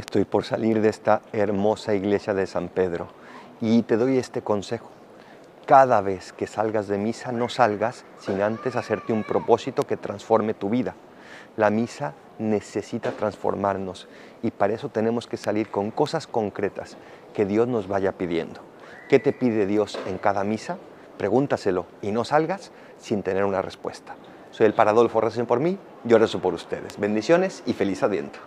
Estoy por salir de esta hermosa iglesia de San Pedro y te doy este consejo. Cada vez que salgas de misa, no salgas sin antes hacerte un propósito que transforme tu vida. La misa necesita transformarnos y para eso tenemos que salir con cosas concretas que Dios nos vaya pidiendo. ¿Qué te pide Dios en cada misa? Pregúntaselo y no salgas sin tener una respuesta. Soy el Paradolfo, recen por mí, yo rezo por ustedes. Bendiciones y feliz adviento.